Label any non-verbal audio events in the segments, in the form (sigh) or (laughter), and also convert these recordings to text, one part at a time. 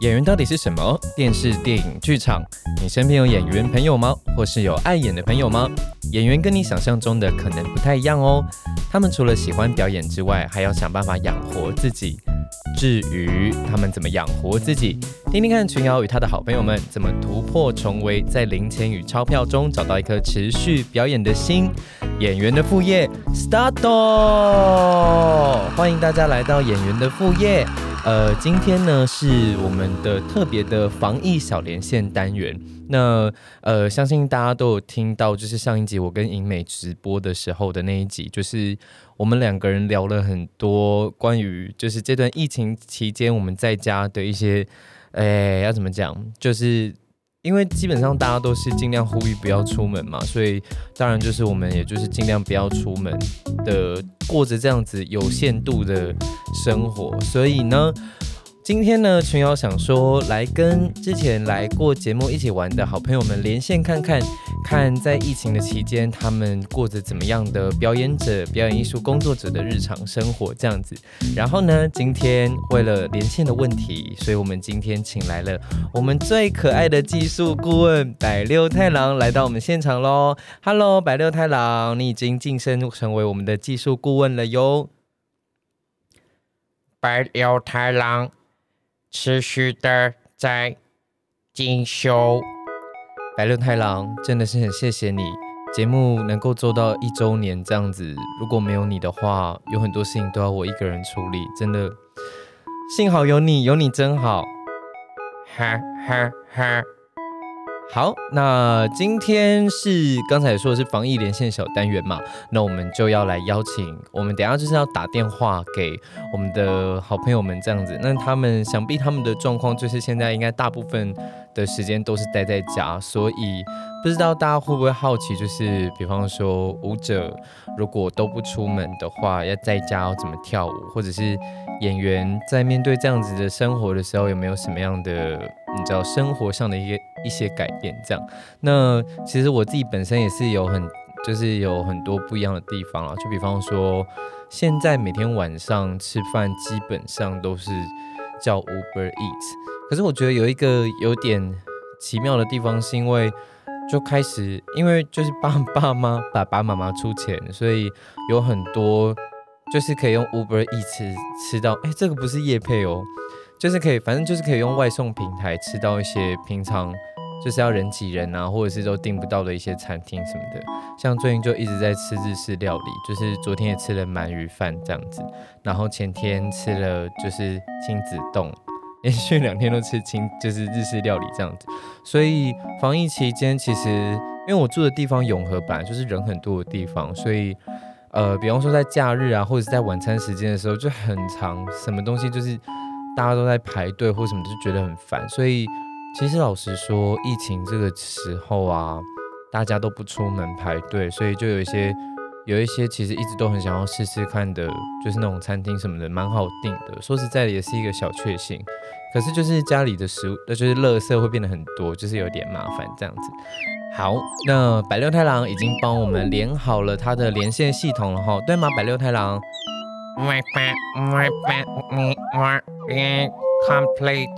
演员到底是什么？电视、电影、剧场，你身边有演员朋友吗？或是有爱演的朋友吗？演员跟你想象中的可能不太一样哦。他们除了喜欢表演之外，还要想办法养活自己。至于他们怎么养活自己，听听看群瑶与他的好朋友们怎么突破重围，在零钱与钞票中找到一颗持续表演的心。演员的副业，start！欢迎大家来到演员的副业。呃，今天呢是我们的特别的防疫小连线单元。那呃，相信大家都有听到，就是上一集我跟银美直播的时候的那一集，就是我们两个人聊了很多关于就是这段疫情期间我们在家的一些，哎，要怎么讲？就是因为基本上大家都是尽量呼吁不要出门嘛，所以当然就是我们也就是尽量不要出门的，过着这样子有限度的生活，所以呢。今天呢，群瑶想说来跟之前来过节目一起玩的好朋友们连线看看，看在疫情的期间他们过着怎么样的表演者、表演艺术工作者的日常生活这样子。然后呢，今天为了连线的问题，所以我们今天请来了我们最可爱的技术顾问百六太郎来到我们现场喽。Hello，百六太郎，你已经晋升成为我们的技术顾问了哟。百六太郎。持续的在进修，白六太郎真的是很谢谢你，节目能够做到一周年这样子，如果没有你的话，有很多事情都要我一个人处理，真的，幸好有你，有你真好，哈哈哈。好，那今天是刚才说的是防疫连线小单元嘛？那我们就要来邀请，我们等下就是要打电话给我们的好朋友们这样子。那他们想必他们的状况就是现在应该大部分的时间都是待在家，所以不知道大家会不会好奇，就是比方说舞者如果都不出门的话，要在家要怎么跳舞，或者是演员在面对这样子的生活的时候，有没有什么样的？你知道生活上的一些一些改变，这样。那其实我自己本身也是有很，就是有很多不一样的地方啊。就比方说，现在每天晚上吃饭基本上都是叫 Uber Eat，。可是我觉得有一个有点奇妙的地方，是因为就开始，因为就是爸爸妈爸爸妈妈出钱，所以有很多就是可以用 Uber Eats 吃到。哎，这个不是夜配哦。就是可以，反正就是可以用外送平台吃到一些平常就是要人挤人啊，或者是都订不到的一些餐厅什么的。像最近就一直在吃日式料理，就是昨天也吃了鳗鱼饭这样子，然后前天吃了就是亲子冻，连续两天都吃亲就是日式料理这样子。所以防疫期间，其实因为我住的地方永和本来就是人很多的地方，所以呃，比方说在假日啊，或者是在晚餐时间的时候，就很长，什么东西就是。大家都在排队或什么，就觉得很烦。所以，其实老实说，疫情这个时候啊，大家都不出门排队，所以就有一些有一些其实一直都很想要试试看的，就是那种餐厅什么的，蛮好订的。说实在的，也是一个小确幸。可是就是家里的食物，那就是垃圾会变得很多，就是有点麻烦这样子。好，那百六太郎已经帮我们连好了他的连线系统了哈，对吗？百六太郎。My bad, my bad, me, my bad, complete.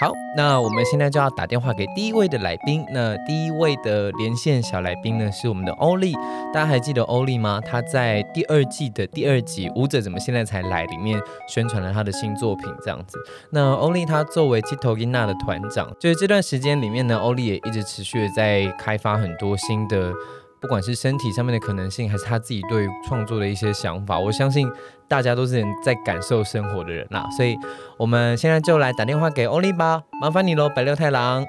好，那我们现在就要打电话给第一位的来宾。那第一位的连线小来宾呢，是我们的欧丽。大家还记得欧丽吗？他在第二季的第二集《舞者怎么现在才来》里面宣传了他的新作品，这样子。那欧丽他作为 Tito Gina 的团长，就是这段时间里面呢，欧丽也一直持续的在开发很多新的。不管是身体上面的可能性，还是他自己对创作的一些想法，我相信大家都是在感受生活的人啦。所以，我们现在就来打电话给欧丽吧，麻烦你喽，白六太郎。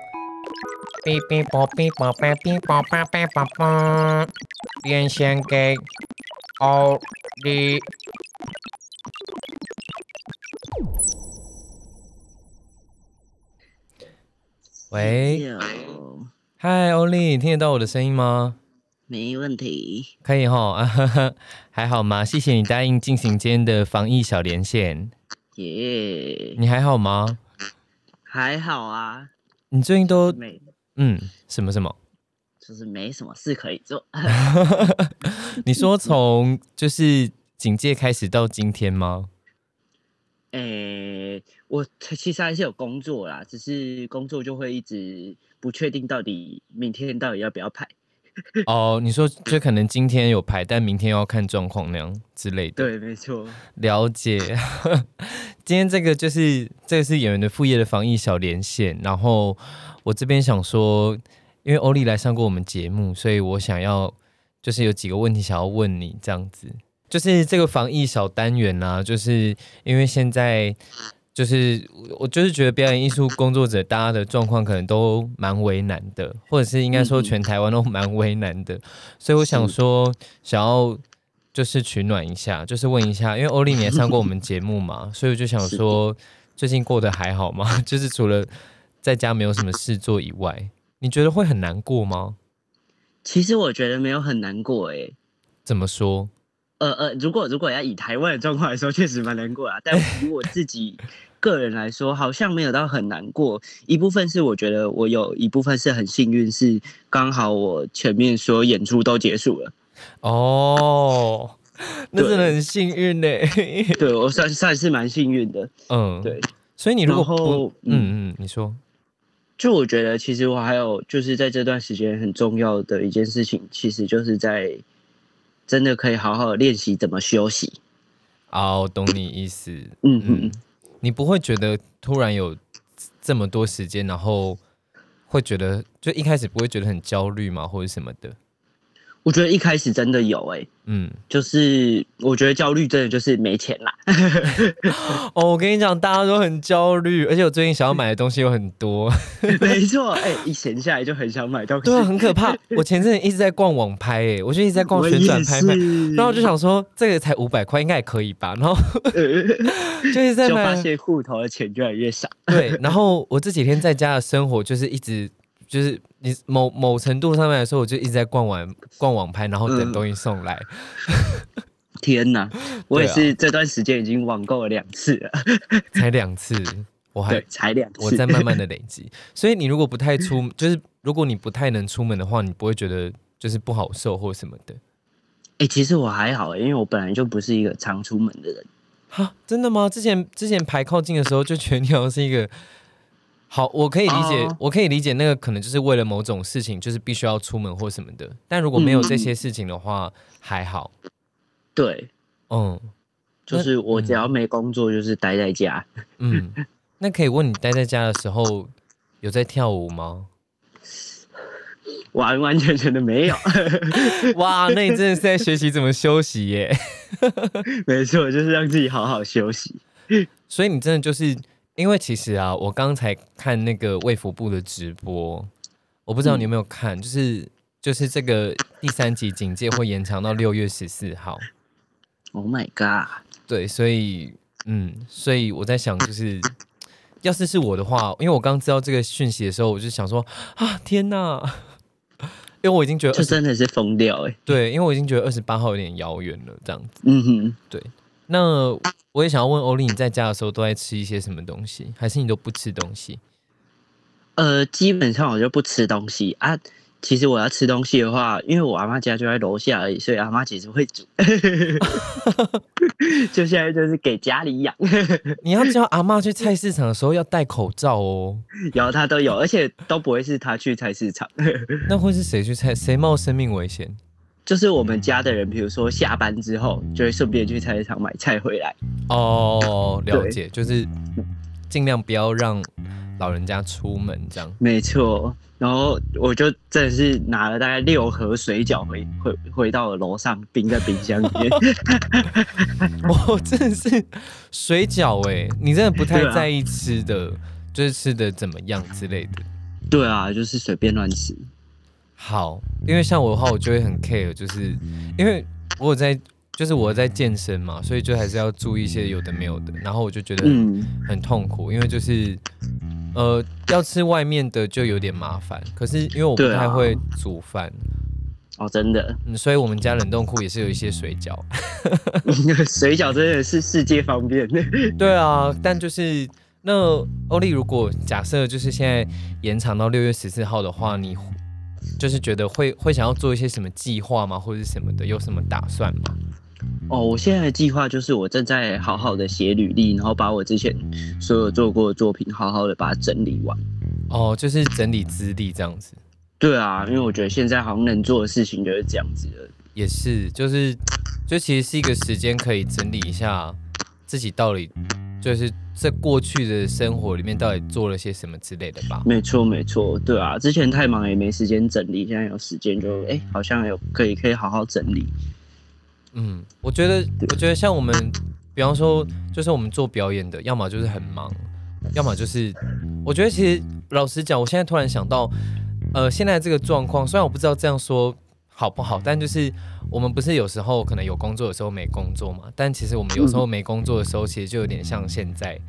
哔哔啵哔啵哔哔啵叭哔啵啵，连线给欧丽。喂，嗨，欧丽，听得到我的声音吗？没问题，可以哈，(laughs) 还好吗？谢谢你答应进行今天的防疫小连线。耶，你还好吗？还好啊。你最近都没嗯什么什么？就是没什么事可以做。(laughs) 你说从就是警戒开始到今天吗？(laughs) 诶、我其实还是有工作啦，只是工作就会一直不确定到底明天到底要不要排。(laughs) 哦，你说就可能今天有排，但明天要看状况那样之类的。对，没错。了解。(laughs) 今天这个就是这个是演员的副业的防疫小连线，然后我这边想说，因为欧丽来上过我们节目，所以我想要就是有几个问题想要问你，这样子。就是这个防疫小单元啊，就是因为现在就是我就是觉得表演艺术工作者大家的状况可能都蛮为难的，或者是应该说全台湾都蛮为难的，所以我想说想要就是取暖一下，就是问一下，因为欧丽你也上过我们节目嘛，所以我就想说最近过得还好吗？(laughs) 就是除了在家没有什么事做以外，你觉得会很难过吗？其实我觉得没有很难过诶、怎么说？呃呃，如果如果要以台湾的状况来说，确实蛮难过啊。但 (laughs) 以我自己个人来说，好像没有到很难过。一部分是我觉得我有一部分是很幸运，是刚好我前面所有演出都结束了。哦，那真的很幸运呢。对我算算是蛮幸运的。嗯，对，所以你如果嗯嗯，你说，就我觉得，其实我还有就是在这段时间很重要的一件事情，其实就是在真的可以好好练习怎么休息。哦，懂你意思。嗯嗯嗯，你不会觉得突然有这么多时间，然后会觉得就一开始不会觉得很焦虑吗，或者什么的？我觉得一开始真的有诶、嗯，就是我觉得焦虑真的就是没钱啦。(laughs) 哦，我跟你讲，大家都很焦虑，而且我最近想要买的东西有很多，(laughs) 没错，哎、一闲下来就很想买东西。对啊，很可怕。我前阵子一直在逛网拍，哎，我就一直在逛旋转拍卖，然后我就想说，这个才五百块，应该也可以吧？然后 (laughs) 就一直在就发买，现户头的钱越来越少。对。然后我这几天在家的生活就是一直。就是你某某程度上面来说，我就一直在逛完逛网拍，然后等嗯东西送来。(laughs) 天哪，我也是这段时间已经网购了两次了，(laughs) 才两次，我还，才两次。我在慢慢的累积。(laughs) 所以你如果不太出，就是如果你不太能出门的话，你不会觉得就是不好受或什么的。哎、其实我还好，因为我本来就不是一个常出门的人。哈，真的吗？之前之前排靠近的时候，就觉得你好像是一个好，我可以理解哦我可以理解那个可能就是为了某种事情，就是必须要出门或什么的。但如果没有这些事情的话，还好。对，嗯就是我只要没工作，就是待在家。嗯，那可以问你待在家的时候有在跳舞吗？(laughs) 完完全全的没有，(laughs) 哇，那你真的是在学习怎么休息耶！(laughs) 没错，就是让自己好好休息。所以你真的就是因为其实啊，我刚才看那个卫福部的直播，我不知道你有没有看，就是就是这个第三级警戒会延长到六月十四号。Oh my god！对，所以嗯，所以我在想，就是要是是我的话，因为我刚知道这个讯息的时候，我就想说啊，天哪！(laughs) 因为我已经觉得就20真的是疯掉哎、对，因为我已经觉得二十八号有点遥远了，这样子。嗯哼，对那我也想要问欧丽，你在家的时候都在吃一些什么东西，还是你都不吃东西？呃，基本上我就不吃东西啊。其实我要吃东西的话，因为我阿妈家就在楼下而已，所以阿妈其实会煮。(laughs) (laughs) 就现在就是给家里养，(laughs) 你要叫阿妈去菜市场的时候要戴口罩哦。然后她都有，而且都不会是她去菜市场，那会是谁去菜？谁冒生命危险？就是我们家的人，比如说下班之后，就会顺便去菜市场买菜回来。哦，了解，就是尽量不要让老人家出门这样。没错，然后我就真的是拿了大概六盒水饺回回回到了楼上，冰在冰箱里面。(laughs) 我真的是水饺哎，你真的不太在意吃的，就是吃的怎么样之类的。对啊，就是随便乱吃。好，因为像我的话，我就会很 care，就是因为我有在，就是我在健身嘛，所以就还是要注意一些有的没有的。然后我就觉得嗯，很痛苦，因为就是呃要吃外面的就有点麻烦，可是因为我不太会煮饭，哦，真的，嗯，所以我们家冷冻库也是有一些水饺。(laughs) 水饺真的是世界方便。对啊，但就是那欧丽，如果假设就是现在延长到六月十四号的话，你就是觉得会会想要做一些什么计划吗，或者是什么的，有什么打算吗？哦，我现在的计划就是我正在好好的写履历，然后把我之前所有做过的作品好好的把它整理完。哦，就是整理资历这样子，对啊，因为我觉得现在好像能做的事情就是这样子了。也是，就是就其实是一个时间可以整理一下自己到底就是在过去的生活里面到底做了些什么之类的吧。没错，没错，对啊，之前太忙也没时间整理，现在有时间就哎、好像有可以可以好好整理。嗯，我觉得，我觉得像我们，比方说，就是我们做表演的，要么就是很忙，要么就是，我觉得其实老实讲，我现在突然想到，呃，现在这个状况，虽然我不知道这样说好不好，但就是我们不是有时候可能有工作，有时候没工作嘛，但其实我们有时候没工作的时候，其实就有点像现在，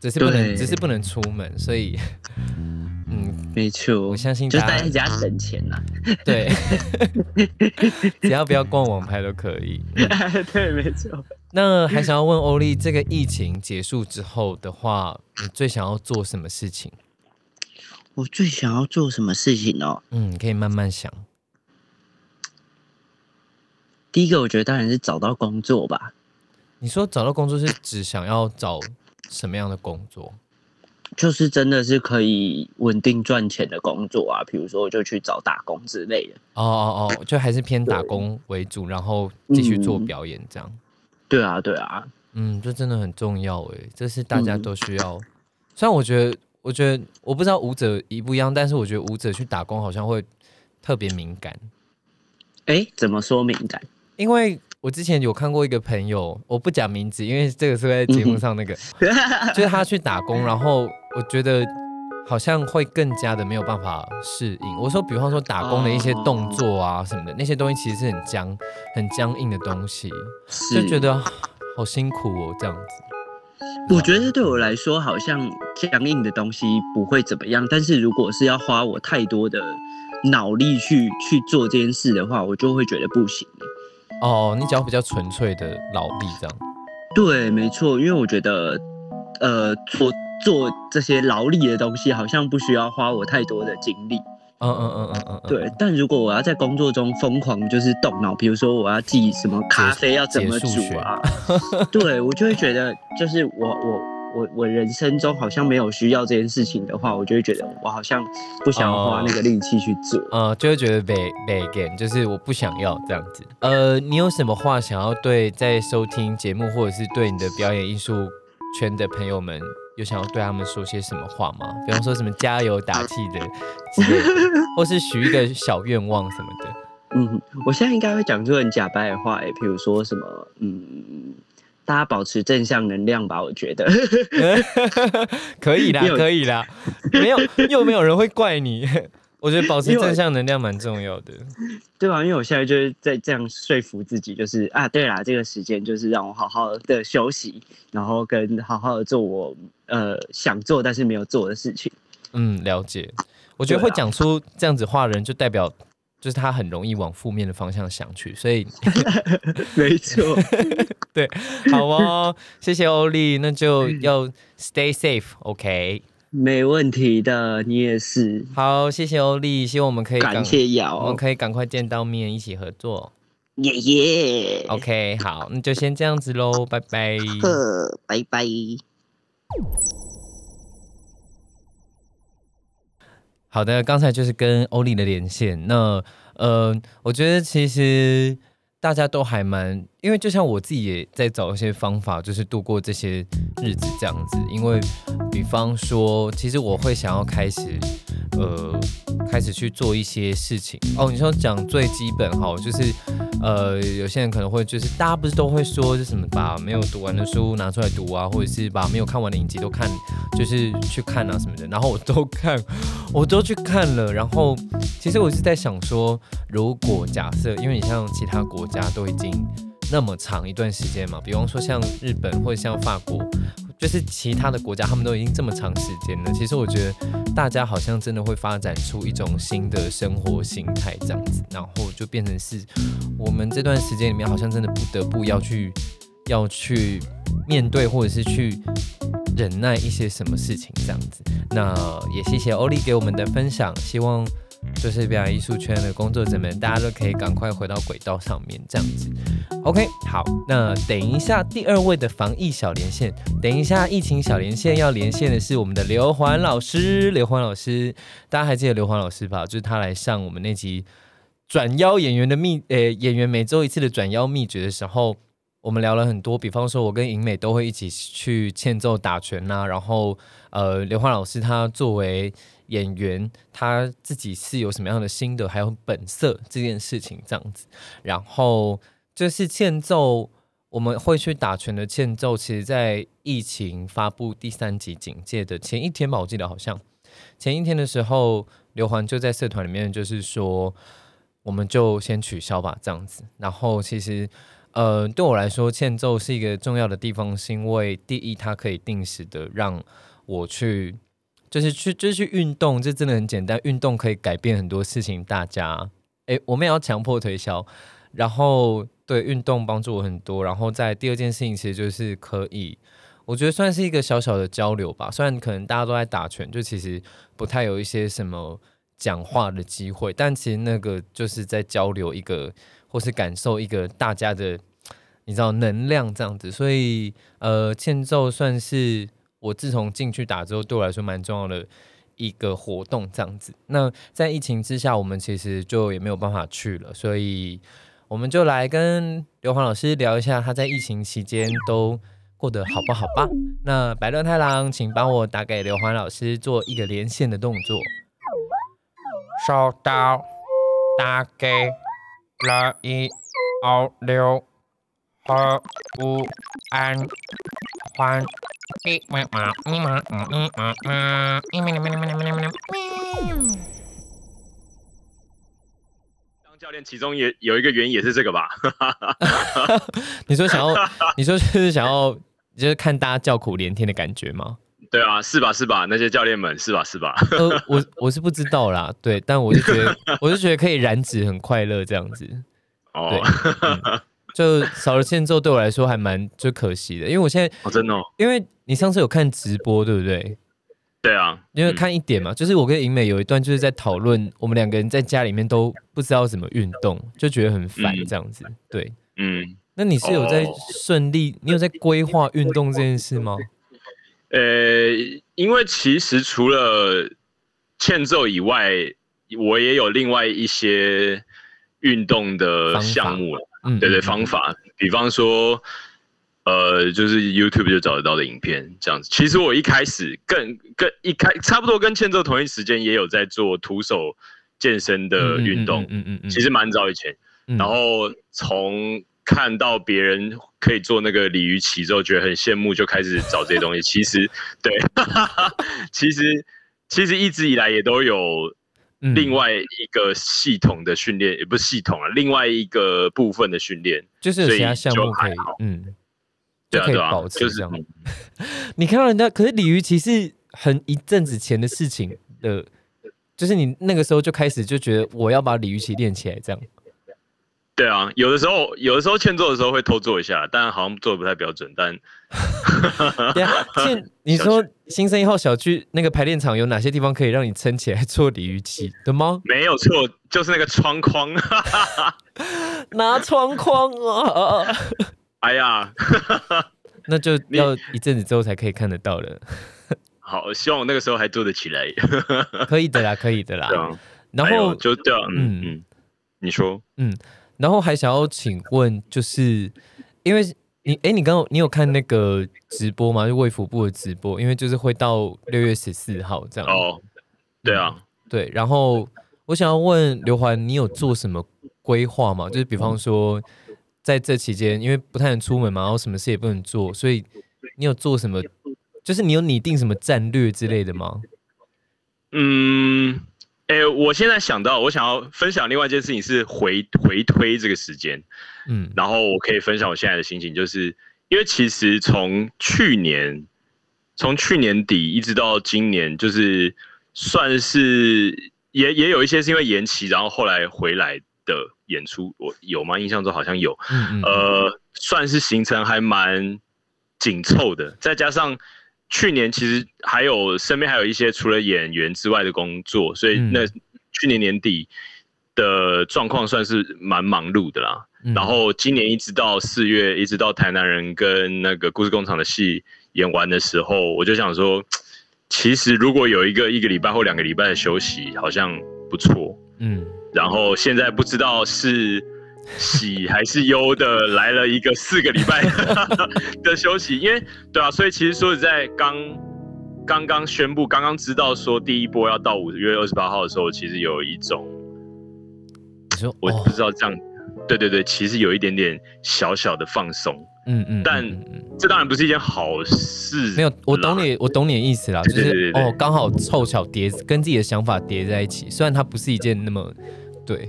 只是不能，只是不能出门，所以，嗯，没错，我相信就大家待在家省钱啦。对，(laughs) 只要不要逛网拍都可以。(laughs) 对，没错。那还想要问欧丽，这个疫情结束之后的话，你最想要做什么事情？我最想要做什么事情哦？嗯，可以慢慢想。第一个，我觉得当然是找到工作吧。你说找到工作是只想要找什么样的工作？就是真的是可以稳定赚钱的工作啊，比如说我就去找打工之类的。哦哦哦，就还是偏打工为主，然后继续做表演这样。对啊，对啊，嗯，这真的很重要诶，这是大家嗯都需要。虽然我觉得，我觉得我不知道舞者一不一样，但是我觉得舞者去打工好像会特别敏感。哎，怎么说敏感？因为我之前有看过一个朋友，我不讲名字，因为这个是在节目上那个，(laughs) 就是他去打工，然后我觉得好像会更加的没有办法适应。我说，比方说打工的一些动作啊什么的，那些东西其实是很僵、很僵硬的东西，就是觉得好辛苦哦，这样子。我觉得对我来说，好像僵硬的东西不会怎么样，但是如果是要花我太多的脑力去去做这件事的话，我就会觉得不行。哦，你只要比较纯粹的劳力这样。对，没错，因为我觉得，呃，做做这些劳力的东西，好像不需要花我太多的精力。嗯嗯嗯嗯嗯，嗯，对，但如果我要在工作中疯狂就是动脑，比如说我要记什么咖啡要怎么煮啊，(laughs) 对我就会觉得，就是我我我我人生中好像没有需要这件事情的话，我就会觉得我好像不想要花那个力气去做。呃，就会觉得被被 again，就是我不想要这样子。呃，你有什么话想要对在收听节目或者是对你的表演艺术圈的朋友们，有想要对他们说些什么话吗？比方说什么加油打气的之类的，或是许一个小愿望什么的。(laughs) 嗯，我现在应该会讲出很假白的话，诶，比如说什么，嗯，大家保持正向能量吧，我觉得。可以啦可以啦，没有又没有人会怪你。(laughs) 我觉得保持正向能量蛮重要的。对啊，因为我现在就是在这样说服自己，就是啊，对啦，这个时间就是让我好好的休息，然后跟好好的做我呃想做但是没有做的事情。嗯，了解。我觉得会讲出这样子话的人，就代表就是他很容易往负面的方向想去，所以 (laughs) 没错，(laughs) 对好哦，谢谢欧丽，那就要 stay safe，OK、没问题的，你也是。好，谢谢欧丽，希望我们可以赶感谢我们瑶，可以赶快见到面，一起合作。耶耶。OK，好，那就先这样子喽，拜拜。呵，拜拜。好的，刚才就是跟欧丽的连线。那呃，我觉得其实大家都还蛮，因为就像我自己也在找一些方法，就是度过这些日子这样子。因为比方说，其实我会想要开始呃，开始去做一些事情。哦，你说讲最基本哈，就是呃，有些人可能会就是大家不是都会说是什么把没有读完的书拿出来读啊，或者是把没有看完的影集都看，就是去看啊什么的。然后我都看，(laughs) 我都去看了。然后其实我是在想说，如果假设，因为你像其他国家都已经那么长一段时间嘛，比方说像日本或者像法国，就是其他的国家，他们都已经这么长时间了。其实我觉得大家好像真的会发展出一种新的生活形态这样子，然后就变成是我们这段时间里面好像真的不得不要去要去面对或者是去忍耐一些什么事情这样子。那也谢谢欧丽给我们的分享，希望就是表演艺术圈的工作者们，大家都可以赶快回到轨道上面，这样子。OK，好，那等一下第二位的防疫小连线，等一下疫情小连线要连线的是我们的刘环老师，刘环老师，大家还记得刘环老师吧？就是他来上我们那集转邀演员的秘，呃，演员每周一次的转邀秘诀的时候。我们聊了很多，比方说，我跟尹美都会一起去欠揍打拳呐。然后，呃，刘欢老师他作为演员，他自己是有什么样的心得，还有本色这件事情这样子。然后，就是欠揍，我们会去打拳的欠揍，其实在疫情发布第三级警戒的前一天吧，我记得好像前一天的时候，刘环就在社团里面就是说，我们就先取消吧，这样子。然后，其实。呃，对我来说，欠揍是一个重要的地方，是因为第一，它可以定时的让我去，就是去，就是去运动，这真的很简单，运动可以改变很多事情。大家，哎，我们也要强迫推销，然后对运动帮助我很多。然后在第二件事情，其实就是可以，我觉得算是一个小小的交流吧。虽然可能大家都在打拳，就其实不太有一些什么讲话的机会，但其实那个就是在交流一个。或是感受一个大家的，你知道能量这样子，所以呃，欠揍算是我自从进去打之后，对我来说蛮重要的一个活动这样子。那在疫情之下，我们其实就也没有办法去了，所以我们就来跟刘黄老师聊一下他在疫情期间都过得好不好吧。那白乐太郎，请帮我打给刘黄老师做一个连线的动作。收到，打给。了一二六二五安欢当教练，其中也有一个原因也是这个吧？(laughs) 你说想要，(laughs) 你说就是想要，就是看大家叫苦连天的感觉吗？对啊，是吧？是吧？那些教练们，是吧？是吧？呃、我我是不知道啦，对，但我是觉得，我是觉得可以燃脂很快乐这样子。(laughs) 哦。就少了欠揍，对我来说还蛮就可惜的，因为我现在哦，真的，因为你上次有看直播，对不对？对啊，因为看一点嘛，就是我跟银美有一段就是在讨论，我们两个人在家里面都不知道怎么运动，就觉得很烦这样子。对，嗯，那你是有在顺利，你有在规划运动这件事吗？呃，因为其实除了欠揍以外，我也有另外一些。运动的项目了，对对，方法，比方说，呃，就是 YouTube 就找得到的影片这样子。其实我一开始更更一开，差不多跟欠揍同一时间，也有在做徒手健身的运动，嗯嗯嗯，其实蛮早以前。然后从看到别人可以做那个鲤鱼鳍之后，觉得很羡慕，就开始找这些东西。其实，对，(laughs) 其实其实一直以来也都有。另外一个系统的训练也不是系统啊，另外一个部分的训练就是其他项目可以，嗯，就可以保持这样。(laughs) 你看到人家，可是鲤鱼其实很一阵子前的事情的，就是你那个时候就开始就觉得我要把鲤鱼鳍练起来，这样。对啊，有的时候有的时候欠做的时候会偷做一下，但好像做的不太标准。但 (laughs) 欠 (laughs) 你说新生一号小区那个排练场有哪些地方可以让你撑起来做鲤鱼鳍的吗？没有错，就是那个窗框，(laughs) 拿窗框啊！哎呀，那就要一阵子之后才可以看得到了。好，希望我那个时候还做得起来。可以的啦，可以的啦。然后就这样，嗯嗯，你说，嗯。然后还想要请问，就是因为你哎，你刚刚你有看那个直播吗？就卫福部的直播，因为就是会到六月十四号这样。哦，对啊，对。然后我想要问刘环，你有做什么规划吗？就是比方说在这期间，因为不太能出门嘛，然后什么事也不能做，所以你有做什么？就是你有拟定什么战略之类的吗？嗯。哎，我现在想到，我想要分享另外一件事情是回回推这个时间，嗯，然后我可以分享我现在的心情，就是因为其实从去年，从去年底一直到今年，就是算是也也有一些是因为延期，然后后来回来的演出，我有吗？印象中好像有，呃，算是行程还蛮紧凑的，再加上。去年其实还有身边还有一些除了演员之外的工作，所以那去年年底的状况算是蛮忙碌的啦。然后今年一直到四月，一直到台南人跟那个故事工厂的戏演完的时候，我就想说，其实如果有一个一个礼拜或两个礼拜的休息，好像不错。嗯，然后现在不知道是喜还是忧的，来了一个四个礼拜 (laughs) 的休息，因为对啊，所以其实说实在，刚刚刚宣布，刚刚知道说第一波要到五月二十八号的时候，其实有一种，你说我不知道这样。对对对，其实有一点点小小的放松，嗯嗯，但这当然不是一件好事。没有，我懂你，我懂你的意思啦，就是哦，刚好凑巧叠跟自己的想法叠在一起，虽然它不是一件那么，对，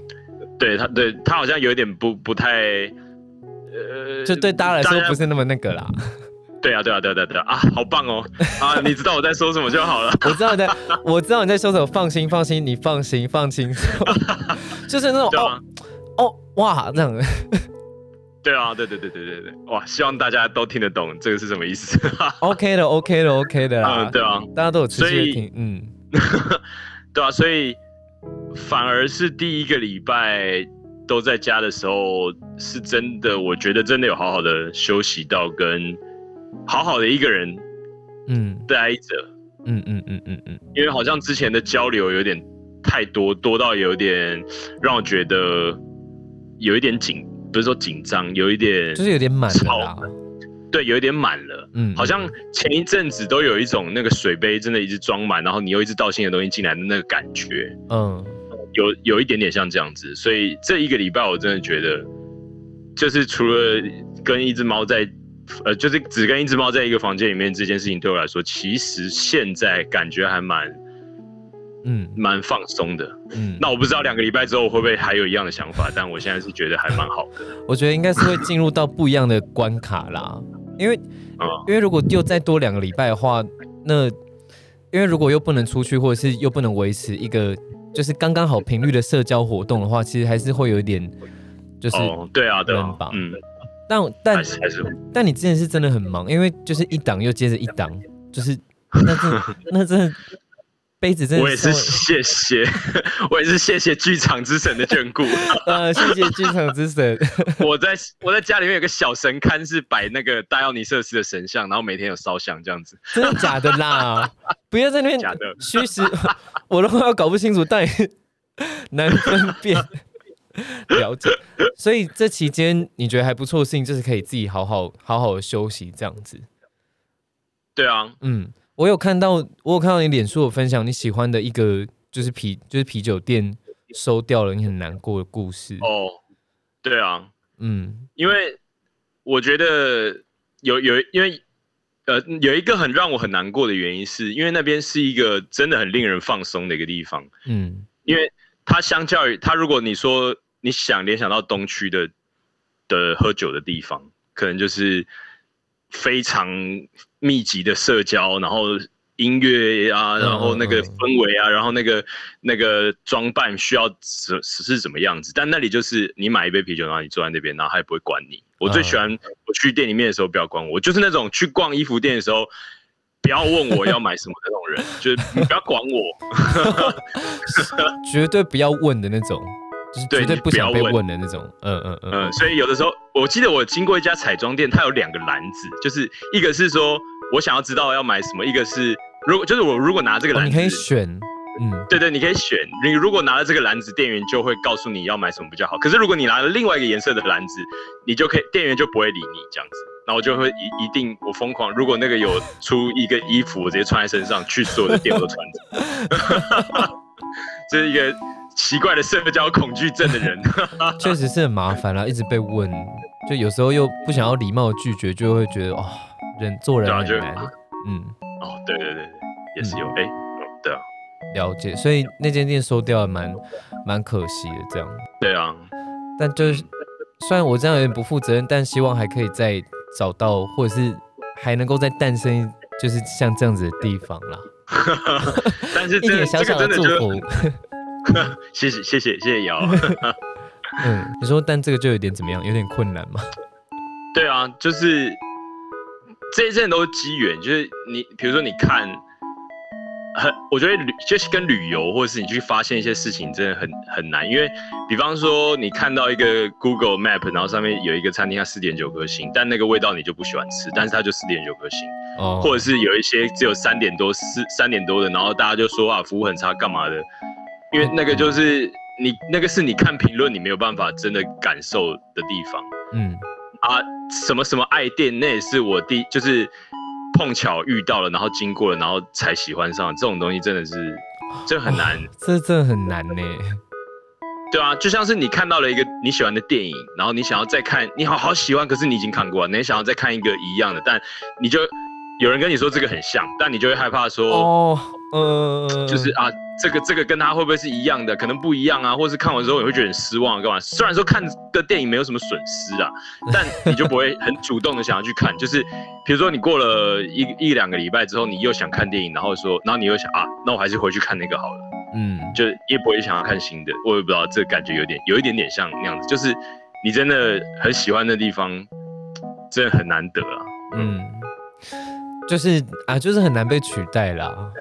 对他，对他好像有点不不太，呃，就对大家来说不是那么那个啦。(laughs) 对啊，对啊，对啊，对啊，啊，好棒哦，啊，你知道我在说什么就好了。(laughs) 我知道你在，(laughs) 我知道你在说什么，放心，放心，你放心，放轻松，就是那种哦。哦哇，这样，对啊，对对对对对对，哇，希望大家都听得懂这个是什么意思。OK 的，OK 的，OK 的啦。嗯，对啊，大家都有持续听，嗯，对啊，所以反而是第一个礼拜都在家的时候，是真的，我觉得真的有好好的休息到，跟好好的一个人，嗯，待着，嗯嗯嗯嗯嗯，因为好像之前的交流有点太多，多到有点让我觉得。有一点紧，不是说紧张，有一点就是有点满了，对，有一点满了，嗯，好像前一阵子都有一种那个水杯真的一直装满，然后你又一直倒新的东西进来的那个感觉，嗯，有有一点点像这样子，所以这一个礼拜我真的觉得，就是除了跟一只猫在，呃，就是只跟一只猫在一个房间里面这件事情对我来说，其实现在感觉还蛮。嗯，蛮放松的。嗯，那我不知道两个礼拜之后会不会还有一样的想法，但我现在是觉得还蛮好的。(laughs) 我觉得应该是会进入到不一样的关卡啦，因为，因为如果又再多两个礼拜的话，那因为如果又不能出去，或者是又不能维持一个就是刚刚好频率的社交活动的话，其实还是会有一点，就是对啊，对啊，嗯，但但还是，但你之前是真的很忙，因为就是一档又接着一档，就是那这 (laughs) 那真的。杯子真的，我也是谢谢，我也是谢谢剧场之神的眷顾。(laughs) 呃，谢谢剧场之神。我在我在家里面有个小神龛，是摆那个大奥尼瑟斯的神像，然后每天有烧香这样子。真的假的啦？(laughs) 不要在那边假的虚实，我都快要搞不清楚，但 (laughs) 难分辨。了解。所以这期间你觉得还不错的，事情就是可以自己好好好好的休息这样子。对啊，嗯。我有看到，我有看到你脸书有分享你喜欢的一个就是啤就是啤酒店收掉了，你很难过的故事。哦，对啊，嗯，因为我觉得有有因为呃有一个很让我很难过的原因，是因为那边是一个真的很令人放松的一个地方。嗯，因为它相较于它，如果你说你想联想到东区的的喝酒的地方，可能就是非常。密集的社交，然后音乐啊，然后那个氛围啊，然后那个那个装扮需要是是怎么样子？但那里就是你买一杯啤酒，然后你坐在那边，然后他也不会管你。我最喜欢我去店里面的时候不要管我，就是那种去逛衣服店的时候不要问我要买什么的那种人，就是你不要管我，(laughs) (laughs) 绝对不要问的那种。就是绝对不想被问。的那种，嗯嗯嗯，所以有的时候，我记得我经过一家彩妆店，它有两个篮子，就是一个是说我想要知道要买什么，一个是如果就是我如果拿这个篮子，你可以选，嗯，对对，你可以选，你如果拿了这个篮子，店员就会告诉你要买什么比较好。可是如果你拿了另外一个颜色的篮子，你就可以，店员就不会理你这样子，然后我就会一一定我疯狂，如果那个有出一个衣服，我直接穿在身上，去所有的店我都穿着，(laughs) 这是一个。奇怪的社交恐惧症的人，(laughs) 确实是很麻烦啦，一直被问，就有时候又不想要礼貌拒绝，就会觉得哦，人做人很难。嗯，哦，对对对对，也是有哎，对啊，了解。所以那间店收掉蛮蛮可惜的，这样。对啊，但就是虽然我这样有点不负责任，但希望还可以再找到，或者是还能够再诞生，就是像这样子的地方啦。(laughs) (laughs) 但是一点小小的祝福。(laughs) 谢谢谢谢谢谢瑶。(laughs) 嗯，(laughs) 你说，但这个就有点怎么样？有点困难吗？对啊，就是这一阵都是机缘，就是你比如说你看，很，我觉得旅就是跟旅游，或者是你去发现一些事情，真的很很难。因为，比方说你看到一个 Google Map，然后上面有一个餐厅，它四点九颗星，但那个味道你就不喜欢吃，但是它就四点九颗星。哦。或者是有一些只有三点多、四三点多的，然后大家就说啊服务很差，干嘛的？因为那个就是你那个是你看评论，你没有办法真的感受的地方。嗯。啊，什么什么爱店，那也是我第就是。碰巧遇到了，然后经过了，然后才喜欢上这种东西，真的是，这很难，这真的很难呢。对啊，就像是你看到了一个你喜欢的电影，然后你想要再看，你好好喜欢，可是你已经看过了，你想要再看一个一样的，但你就有人跟你说这个很像，但你就会害怕说，哦，呃，就是啊。这个这个跟他会不会是一样的？可能不一样啊，或是看完之后你会觉得很失望，干嘛？虽然说看个电影没有什么损失啊，但你就不会很主动的想要去看。就是比如说你过了一一两个礼拜之后，你又想看电影，然后说，然后你又想啊，那我还是回去看那个好了。嗯，就也不会想要看新的。我也不知道这感觉有点有一点点像那样子，就是你真的很喜欢的地方，真的很难得啊。嗯，就是啊，就是很难被取代啦。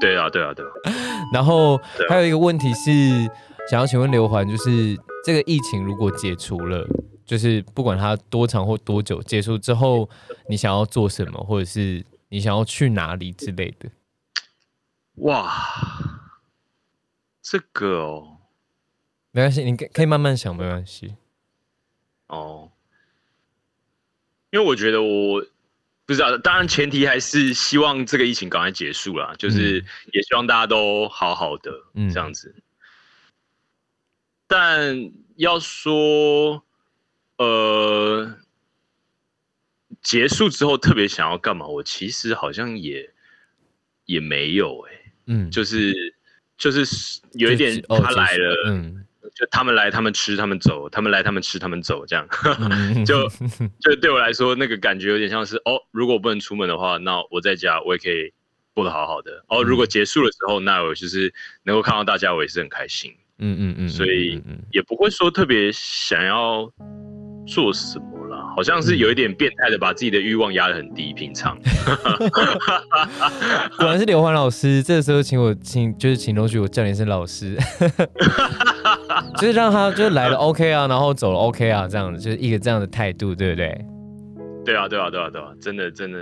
对啊，对啊，对啊。(laughs) 然后还有一个问题是，想要请问刘环，就是这个疫情如果解除了，就是不管它多长或多久结束之后，你想要做什么，或者是你想要去哪里之类的？哇，这个哦，没关系，你可可以慢慢想，没关系。哦，因为我觉得我。不知道，当然前提还是希望这个疫情赶快结束啦，就是也希望大家都好好的这样子。但要说，呃，结束之后特别想要干嘛，我其实好像也也没有哎，嗯，就是就是有一点他来了，嗯。就他们来，他们吃，他们走；他们来，他们吃，他们走。这样，(laughs) 就就对我来说，那个感觉有点像是哦，如果我不能出门的话，那我在家我也可以过得好好的。哦，如果结束的时候，那我就是能够看到大家，我也是很开心。嗯嗯嗯，所以也不会说特别想要做什么。好像是有一点变态的，把自己的欲望压得很低。平常，(laughs) 果然是刘欢老师。这个时候请我请，就是请容许我叫你一声老师，(laughs) 就是让他就是来了 OK 啊，然后走了 OK 啊，这样子就是一个这样的态度，对不对？对啊，对啊，对啊，对啊，真的真的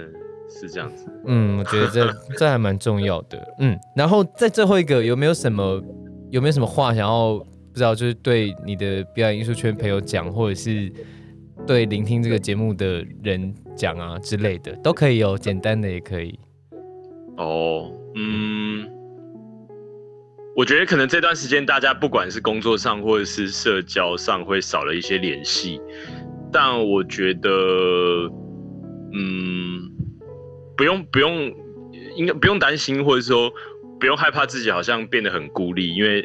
是这样子。嗯，我觉得这这还蛮重要的。嗯，然后在最后一个有没有什么有没有什么话想要不知道就是对你的表演艺术圈朋友讲，或者是？对聆听这个节目的人讲啊之类的都可以哦，简单的也可以。哦，嗯，我觉得可能这段时间大家不管是工作上或者是社交上会少了一些联系，但我觉得，嗯，不用不用，应该不用担心，或者说不用害怕自己好像变得很孤立，因为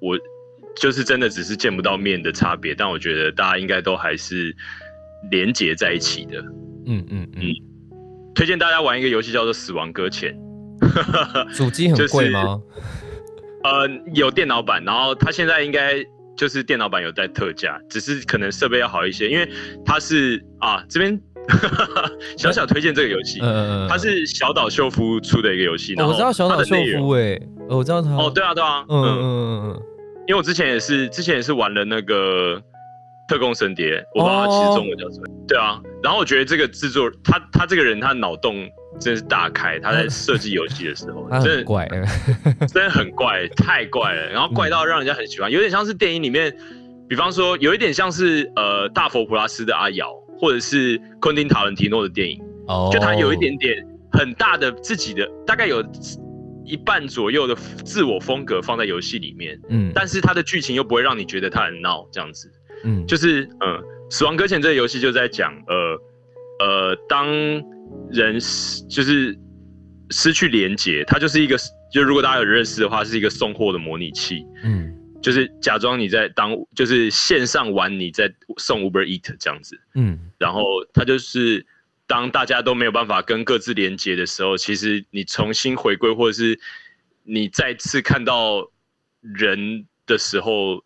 我。就是真的只是见不到面的差别，但我觉得大家应该都还是连结在一起的。嗯嗯嗯。推荐大家玩一个游戏叫做《死亡搁浅》。(laughs) 主机很贵吗？(laughs) 呃，有电脑版，然后它现在应该就是电脑版有在特价，只是可能设备要好一些，因为它是啊这边 (laughs) 小小推荐这个游戏。嗯它是小岛秀夫出的一个游戏。我知道小岛秀夫哎，我知道他。哦，对啊对啊。嗯嗯嗯嗯。因为我之前也是，之前也是玩了那个特工神谍，我把它其实中文叫什么？对啊，然后我觉得这个制作他他这个人他脑洞真的是大开，他在设计游戏的时候真的怪，(laughs) 真的很怪，太怪了，然后怪到让人家很喜欢，有点像是电影里面，比方说有一点像是呃大佛普拉斯的阿瑶，或者是昆汀塔伦提诺的电影，就他有一点点很大的自己的大概有。一半左右的自我风格放在游戏里面，嗯，但是它的剧情又不会让你觉得它很闹，这样子，嗯，就是嗯，死亡搁浅这个游戏就在讲，呃呃，当人就是失去连接，它就是一个，就如果大家有认识的话，是一个送货的模拟器，嗯，就是假装你在当，就是线上玩你在送 Uber Eat 这样子，嗯，然后它就是。当大家都没有办法跟各自连接的时候，其实你重新回归，或者是你再次看到人的时候，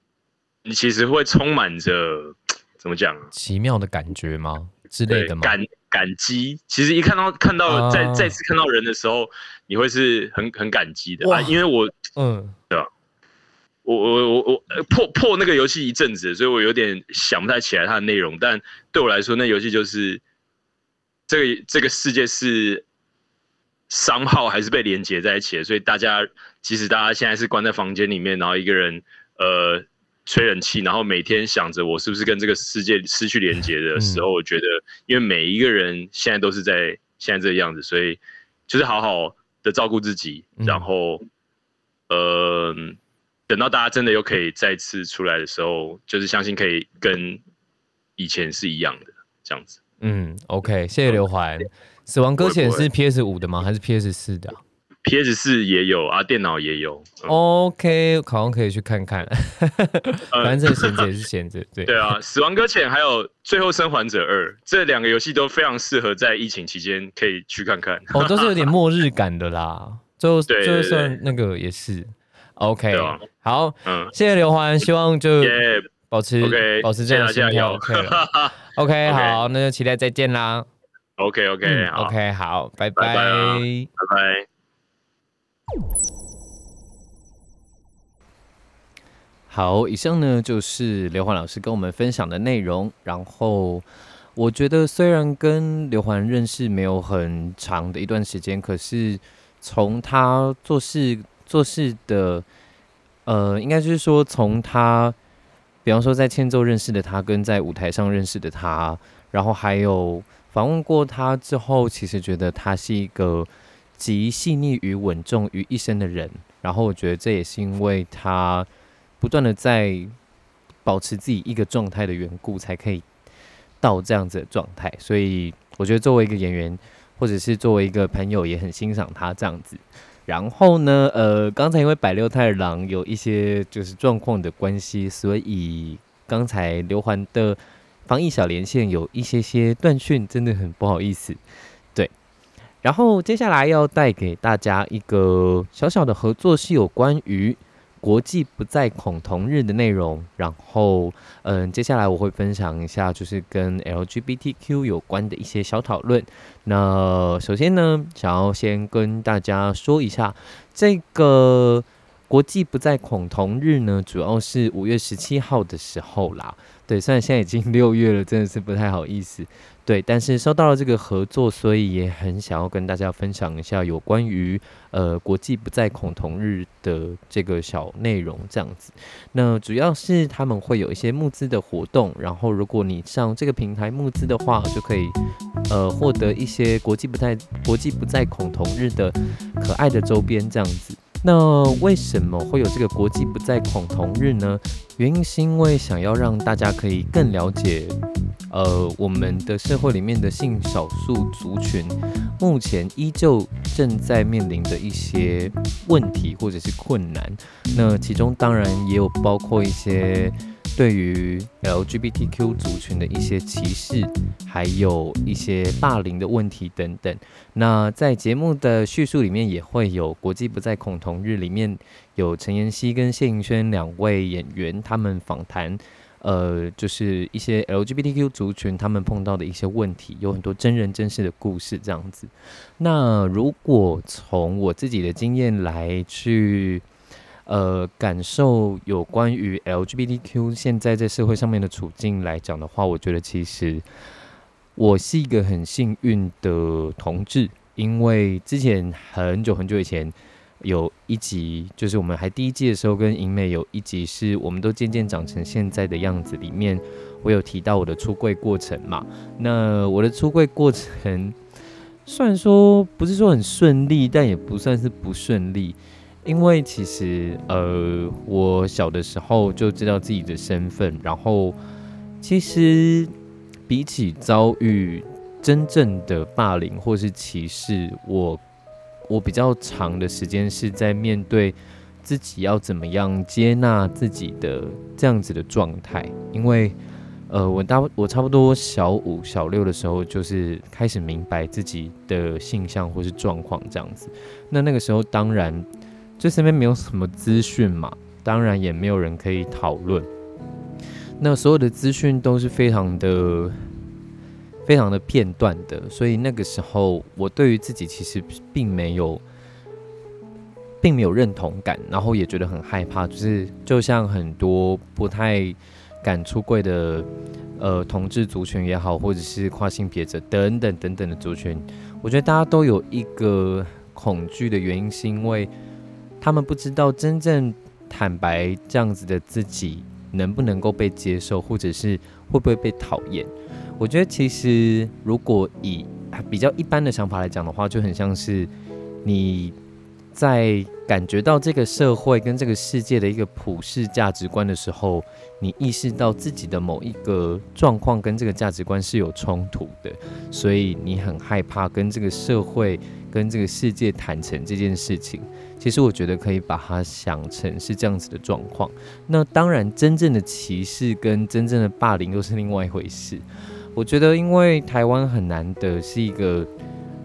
你其实会充满着怎么讲？奇妙的感觉吗？之类的吗？感感激。其实一看到看到再再次看到人的时候，你会是很很感激的啊，因为我嗯，对吧？我我我我破破那个游戏一阵子，所以我有点想不太起来它的内容。但对我来说，那游戏就是这个这个世界是商号还是被连接在一起的。所以大家即使大家现在是关在房间里面，然后一个人呃吹冷气，然后每天想着我是不是跟这个世界失去连接的时候，我觉得因为每一个人现在都是在现在这个样子，所以就是好好的照顾自己，然后呃。等到大家真的又可以再次出来的时候，就是相信可以跟以前是一样的这样子。嗯，OK，谢谢刘环。死亡搁浅是 PS 五的吗？还是 PS 四的？PS 四也有啊，电脑也有。OK，好像可以去看看。(laughs) 反正闲着也是闲着，(laughs) 对。对啊，死亡搁浅还有最后生还者二这两个游戏都非常适合在疫情期间可以去看看。哦，都是有点末日感的啦。(laughs) 最后，最后算那个也是。OK，好，嗯，谢谢刘欢，希望就保持保持这样心跳，(laughs) OK，好，那就期待再见啦，OK，OK，OK，好，拜拜，拜拜。好，以上呢就是刘环老师跟我们分享的内容。然后我觉得，虽然跟刘环认识没有很长的一段时间，可是从他做事。做事的，呃，应该就是说，从他，比方说在欠奏认识的他，跟在舞台上认识的他，然后还有访问过他之后，其实觉得他是一个极细腻与稳重于一身的人。然后我觉得这也是因为他不断的在保持自己一个状态的缘故，才可以到这样子的状态。所以我觉得作为一个演员，或者是作为一个朋友，也很欣赏他这样子。然后呢，呃，刚才因为百六太郎有一些就是状况的关系，所以刚才刘环的防疫小连线有一些些断讯，真的很不好意思。对，然后接下来要带给大家一个小小的合作，是有关于。国际不再恐同日的内容，然后，嗯，接下来我会分享一下，就是跟 LGBTQ 有关的一些小讨论。那首先呢，想要先跟大家说一下，这个国际不再恐同日呢，主要是五月十七号的时候啦。对，虽然现在已经六月了，真的是不太好意思。对，但是收到了这个合作，所以也很想要跟大家分享一下有关于呃国际不再恐同日的这个小内容，这样子。那主要是他们会有一些募资的活动，然后如果你上这个平台募资的话，就可以呃获得一些国际不再国际不再恐同日的可爱的周边，这样子。那为什么会有这个国际不再恐同日呢？原因是因为想要让大家可以更了解，呃，我们的社会里面的性少数族群目前依旧正在面临的一些问题或者是困难。那其中当然也有包括一些。对于 LGBTQ 族群的一些歧视，还有一些霸凌的问题等等，那在节目的叙述里面也会有国际不再恐同日里面有陈妍希跟谢盈萱两位演员，他们访谈，呃，就是一些 LGBTQ 族群他们碰到的一些问题，有很多真人真事的故事这样子。那如果从我自己的经验来去。呃，感受有关于 LGBTQ 现在在社会上面的处境来讲的话，我觉得其实我是一个很幸运的同志，因为之前很久很久以前有一集，就是我们还第一季的时候跟银美有一集，是我们都渐渐长成现在的样子，里面我有提到我的出柜过程嘛。那我的出柜过程虽然说不是说很顺利，但也不算是不顺利。因为其实，呃，我小的时候就知道自己的身份，然后其实比起遭遇真正的霸凌或是歧视，我我比较长的时间是在面对自己要怎么样接纳自己的这样子的状态。因为，呃，我大我差不多小五小六的时候，就是开始明白自己的性向或是状况这样子。那那个时候，当然。就身边没有什么资讯嘛，当然也没有人可以讨论。那所有的资讯都是非常的、非常的片段的，所以那个时候我对于自己其实并没有，并没有认同感，然后也觉得很害怕，就是就像很多不太敢出柜的呃同志族群也好，或者是跨性别者等等等等的族群，我觉得大家都有一个恐惧的原因，是因为他们不知道真正坦白这样子的自己能不能够被接受，或者是会不会被讨厌。我觉得其实，如果以比较一般的想法来讲的话，就很像是你在感觉到这个社会跟这个世界的一个普世价值观的时候，你意识到自己的某一个状况跟这个价值观是有冲突的，所以你很害怕跟这个社会跟这个世界坦诚这件事情。其实我觉得可以把它想成是这样子的状况。那当然，真正的歧视跟真正的霸凌又是另外一回事。我觉得，因为台湾很难得是一个，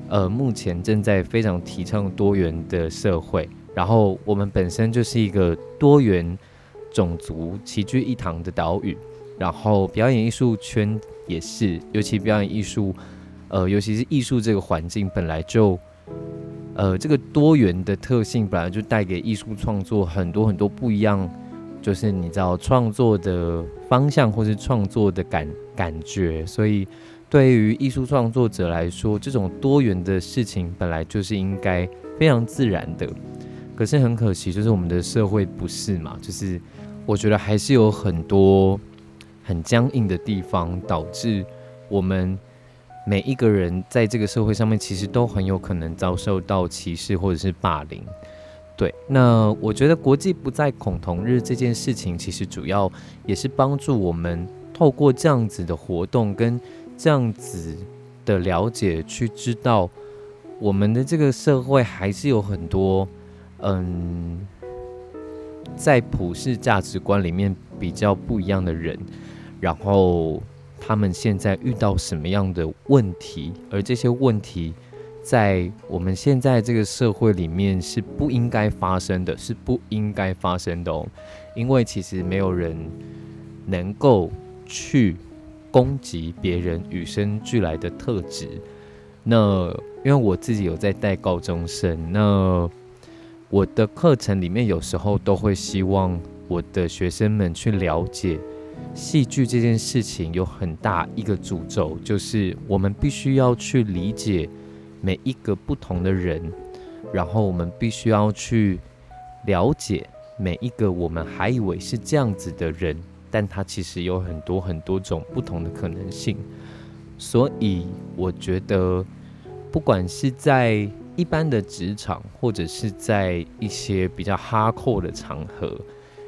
呃，目前正在非常提倡多元的社会，然后我们本身就是一个多元种族齐聚一堂的岛屿，然后表演艺术圈也是，尤其表演艺术，呃，尤其是艺术这个环境本来就，呃，这个多元的特性本来就带给艺术创作很多很多不一样，就是你知道创作的方向或是创作的感。感觉，所以对于艺术创作者来说，这种多元的事情本来就是应该非常自然的。可是很可惜，就是我们的社会不是嘛？就是我觉得还是有很多很僵硬的地方，导致我们每一个人在这个社会上面，其实都很有可能遭受到歧视或者是霸凌。对，那我觉得国际不再恐同日这件事情，其实主要也是帮助我们。透过这样子的活动跟这样子的了解，去知道我们的这个社会还是有很多嗯，在普世价值观里面比较不一样的人，然后他们现在遇到什么样的问题，而这些问题在我们现在这个社会里面是不应该发生的，是不应该发生的哦，因为其实没有人能够。去攻击别人与生俱来的特质。那因为我自己有在带高中生，那我的课程里面有时候都会希望我的学生们去了解戏剧这件事情有很大一个诅咒，就是我们必须要去理解每一个不同的人，然后我们必须要去了解每一个我们还以为是这样子的人。但它其实有很多很多种不同的可能性，所以我觉得，不管是在一般的职场，或者是在一些比较哈扣的场合，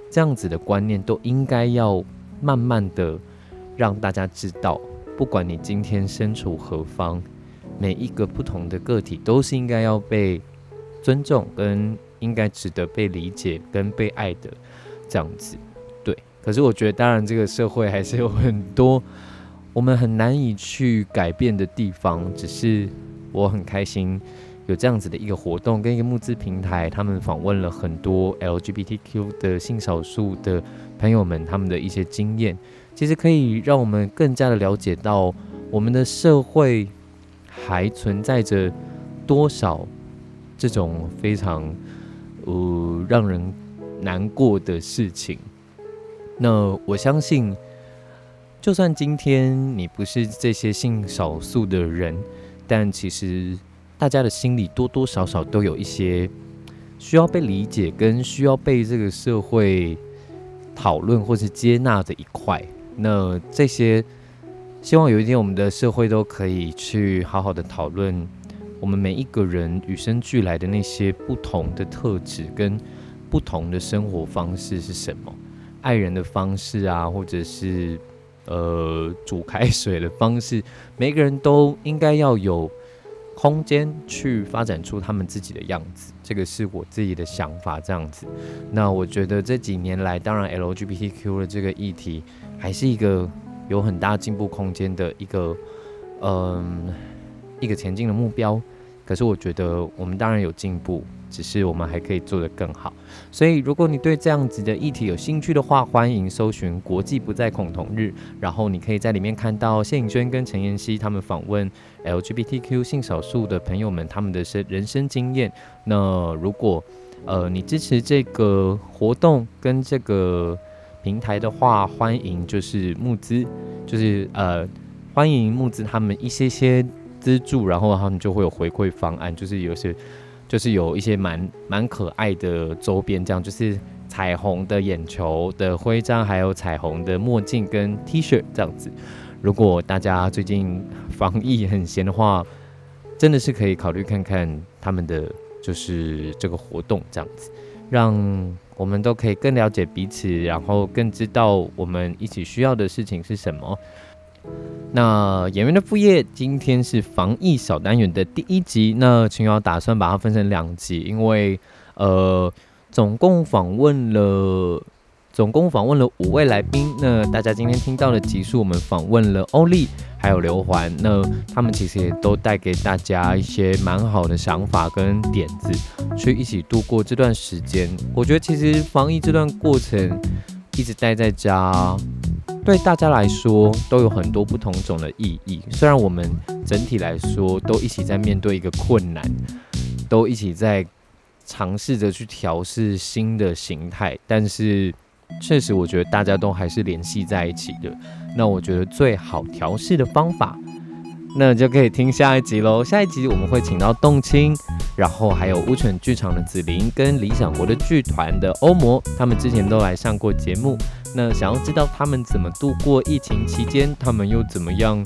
这样子的观念都应该要慢慢的让大家知道，不管你今天身处何方，每一个不同的个体都是应该要被尊重，跟应该值得被理解跟被爱的这样子。可是我觉得，当然这个社会还是有很多 (laughs) 我们很难以去改变的地方。只是我很开心有这样子的一个活动跟一个募资平台，他们访问了很多 LGBTQ 的性少数的朋友们，他们的一些经验，其实可以让我们更加的了解到我们的社会还存在着多少这种非常呃让人难过的事情。那我相信，就算今天你不是这些性少数的人，但其实大家的心里多多少少都有一些需要被理解跟需要被这个社会讨论或是接纳的一块。那这些，希望有一天我们的社会都可以去好好的讨论，我们每一个人与生俱来的那些不同的特质跟不同的生活方式是什么。爱人的方式啊，或者是呃煮开水的方式，每个人都应该要有空间去发展出他们自己的样子。这个是我自己的想法，这样子。那我觉得这几年来，当然 LGBTQ 的这个议题还是一个有很大进步空间的一个嗯一个前进的目标。可是我觉得我们当然有进步，只是我们还可以做得更好。所以，如果你对这样子的议题有兴趣的话，欢迎搜寻“国际不再恐同日”，然后你可以在里面看到谢颖娟跟陈妍希他们访问 LGBTQ 性少数的朋友们他们的生人生经验。那如果呃你支持这个活动跟这个平台的话，欢迎就是募资，就是呃欢迎募资他们一些些资助，然后他们就会有回馈方案，就是有些。就是有一些蛮蛮可爱的周边，这样就是彩虹的眼球的徽章，还有彩虹的墨镜跟 T 恤这样子。如果大家最近防疫很闲的话，真的是可以考虑看看他们的就是这个活动这样子，让我们都可以更了解彼此，然后更知道我们一起需要的事情是什么。那演员的副业今天是防疫小单元的第一集。那秦瑶打算把它分成两集，因为呃，总共访问了总共访问了五位来宾。那大家今天听到的集数，我们访问了欧丽还有刘环。那他们其实也都带给大家一些蛮好的想法跟点子，去一起度过这段时间。我觉得其实防疫这段过程，一直待在家。对大家来说都有很多不同种的意义。虽然我们整体来说都一起在面对一个困难，都一起在尝试着去调试新的形态，但是确实我觉得大家都还是联系在一起的。那我觉得最好调试的方法，那就可以听下一集喽。下一集我们会请到动青，然后还有乌犬剧场的紫菱跟理想国的剧团的欧魔，他们之前都来上过节目。那想要知道他们怎么度过疫情期间，他们又怎么样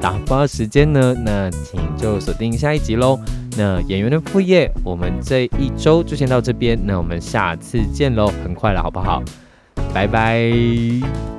打发时间呢？那请就锁定下一集喽。那演员的副业，我们这一周就先到这边，那我们下次见喽，很快了，好不好？拜拜。